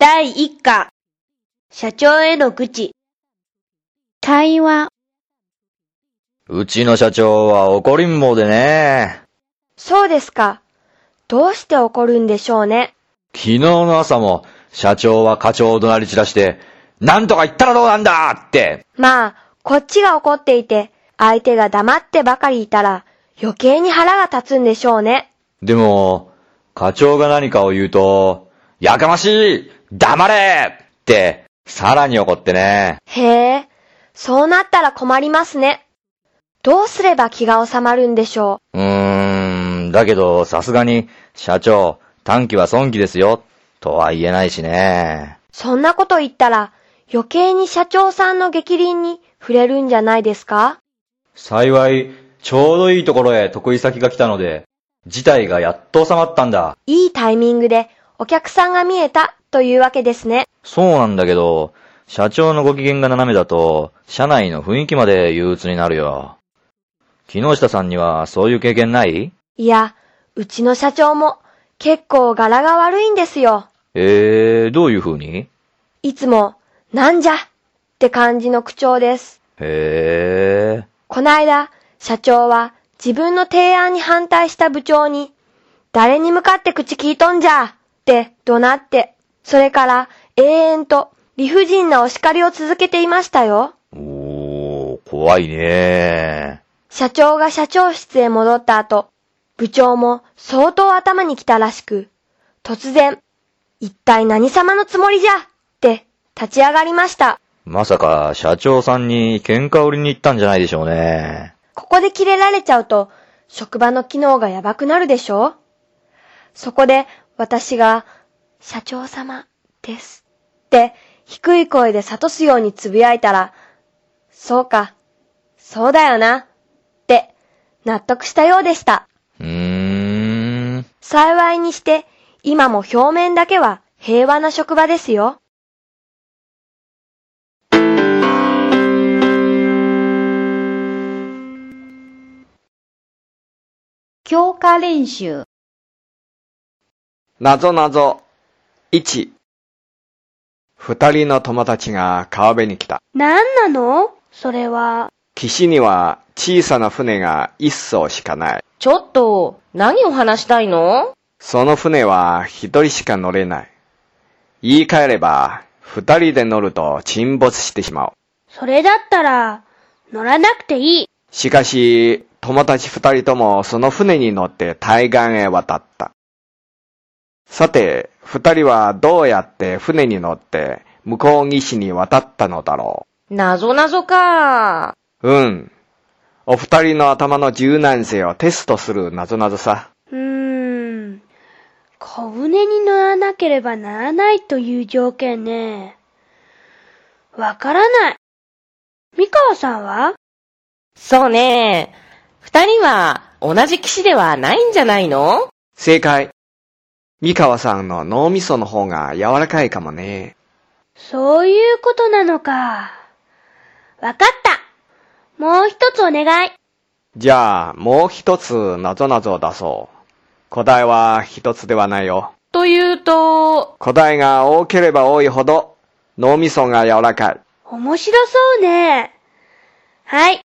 第一課。社長への愚痴。会話、うちの社長は怒りん坊でね。そうですか。どうして怒るんでしょうね。昨日の朝も社長は課長を怒鳴り散らして、なんとか言ったらどうなんだって。まあ、こっちが怒っていて、相手が黙ってばかりいたら、余計に腹が立つんでしょうね。でも、課長が何かを言うと、やかましい黙れって、さらに怒ってね。へえ、そうなったら困りますね。どうすれば気が収まるんでしょう?ーん、だけどさすがに、社長、短期は損期ですよ、とは言えないしね。う。そんなこと言ったら、余計に社長さんの激鱗に触れるんじゃないですか?幸い、ちょうどいいところへ得意先が来たので、事態がやっと収まったんだ。いいタイミングでお客さんが見えたというわけですね。そうなんだけど、社長のご機嫌が斜めだと、社内の雰囲気まで憂鬱になるよ。木下さんにはそういう経験ない？いや、うちの社長も結構柄が悪いんですよ。えー、どういう風に？いつも、なんじゃ？って感じの口調です。へー。こないだ、社長は自分の提案に反対した部長に、誰に向かって口聞いとんじゃ？って怒鳴って、それから永遠と理不尽なお叱りを続けていましたよ。おー、怖いね社長が社長室へ戻った後、部長も相当頭に来たらしく、突然、一体何様のつもりじゃ？って立ち上がりました。まさか社長さんに喧嘩売りに行ったんじゃないでしょうね。ここで切れられちゃうと、職場の機能がやばくなるでしょ？そこで、私が、社長様です。って、低い声で諭すようにつぶやいたら、そうか、そうだよな、って、納得したようでした。うーん。幸いにして、今も表面だけは平和な職場ですよ。強化練習、なぞなぞ。1。二人の友達が川辺に来た。なんなの？それは。岸には小さな船が一艘しかない。ちょっと、何を話したいの？その船は一人しか乗れない。言い換えれば、二人で乗ると沈没してしまう。それだったら、乗らなくていい。しかし、友達二人ともその船に乗って対岸へ渡った。さて、二人はどうやって船に乗って向こう岸に渡ったのだろなぞなぞか。う。うん。お二人の頭の柔軟性をテストするなぞなぞさ。うーん。小舟に乗らなければならないという条件ね。わからない。三河さんは？そうね。二人は同じ騎士ではないんじゃないの？正解。三河さんの脳みその方が柔らかいかもね。そういうことなのか。わかった。もう一つお願い。じゃあ、もう一つなぞなぞを出そう。答えは一つではないよ。というと、答えが多ければ多いほど脳みそが柔らかい。面白そうね。はい。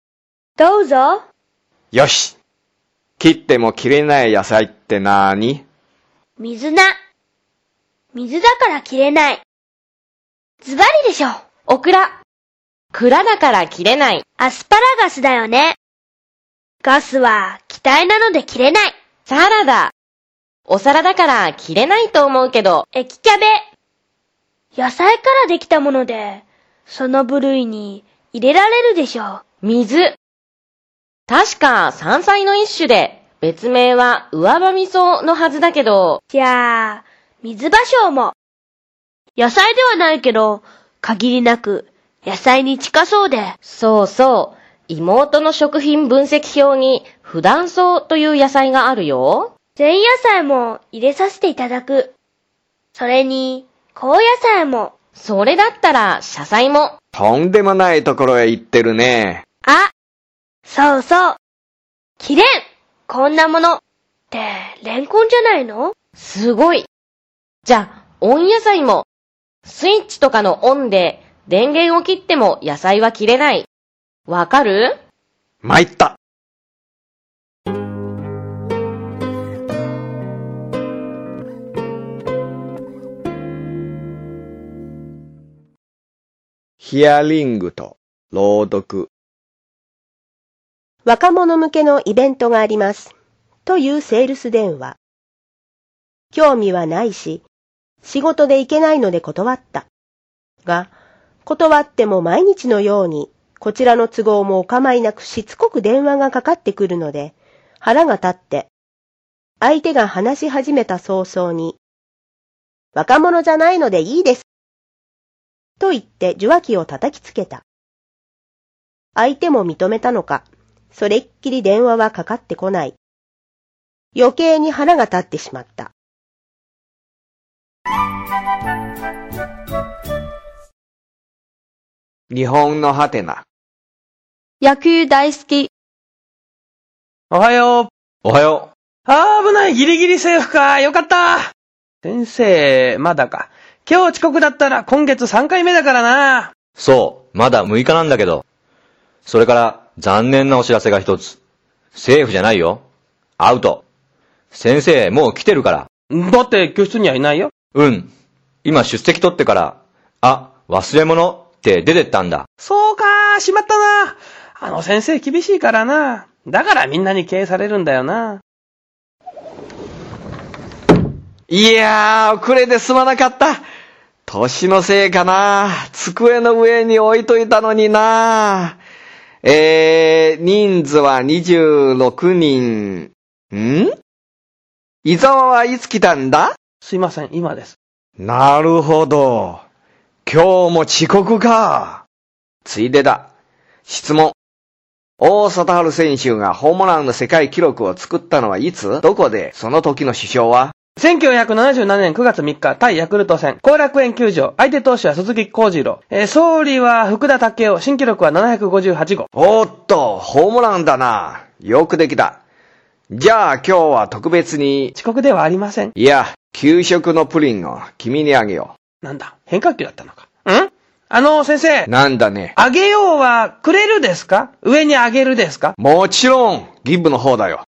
どうぞ。よし。切っても切れない野菜ってなーに？水菜。水だから切れない。ズバリでしょ。オクラ。蔵だから切れない。アスパラガスだよね。ガスは気体なので切れない。サラダ。お皿だから切れないと思うけど、液キャベ。野菜からできたもので、その部類に入れられるでしょう。水。確か山菜の一種で、別名は上葉味噌のはずだけど、じゃあ、水芭蕉も。野菜ではないけど、限りなく野菜に近そうで。そうそう、妹の食品分析表に普段草という野菜があるよ。前野菜も入れさせていただく。それに、高野菜も。それだったら、車菜も。とんでもないところへ行ってるね。あそうそう。キレンこんなもの。って、レンコンじゃないの？すごい。じゃあ、温野菜も。スイッチとかのオンで電源を切っても野菜は切れない。わかる？参った。ヒアリングと朗読。若者向けのイベントがあります。というセールス電話。興味はないし、仕事で行けないので断った。が、断っても毎日のように、こちらの都合もお構いなくしつこく電話がかかってくるので、腹が立って、相手が話し始めた早々に、若者じゃないのでいいです。と言って受話器を叩きつけた。相手も認めたのか、それっきり電話はかかってこない。余計に腹が立ってしまった。日本のハテナ。野球大好き。おはよう。おはよあー危ない、ギリギリセーフか。よかった。先生、まだか。今日遅刻だったら今月3回目だからな。う。そう、まだ6日なんだけど。それから、残念なお知らせが一つ。セーフじゃないよ。アウト。先生、もう来てるから。だって教室にはいないよ。うん。今出席取ってから、あ、忘れ物って出てったんだ。そうか、しまったな。あの先生厳しいからな。だからみんなに経営されるんだよな。いやー、遅れてすまなかった。年のせいかな。机の上に置いといたのにな。えー、人数は26人。ん？伊沢はいつ来たんだ？すいません、今です。なるほど。今日も遅刻か。ついでだ。質問。大貞治選手がホームランの世界記録を作ったのはいつ？どこで？その時の首相は？1977年9月3日、対ヤクルト戦、後楽園球場、相手投手は鈴木幸次郎、えー総理は福田武雄、新記録は758号。おっと、ホームランだな。よくできた。じゃあ今日は特別に、遅刻ではありません。いや、給食のプリンを君にあげよなんだ、変化球だったのか。ん？あの、先生う。、なんだね。あげようは、くれるですか？上にあげるですか？もちろん、ギブの方だよ。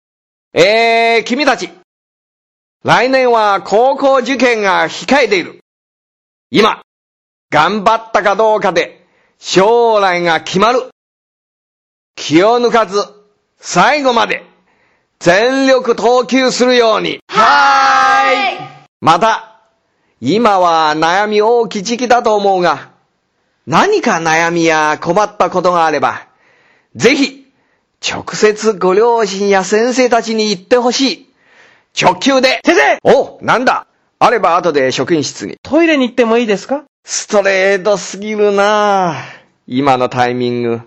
えー、君たち。来年は高校受験が控えている。今、頑張ったかどうかで、将来が決まる。気を抜かず、最後まで、全力投球するように。はーいまた、今は悩み大きい時期だと思うが、何か悩みや困ったことがあれば、ぜひ、直接ご両親や先生たちに言ってほしい。直球で。先生お、なんだ？あれば後で職員室に。トイレに行ってもいいですか？ストレートすぎるなあ今のタイミング。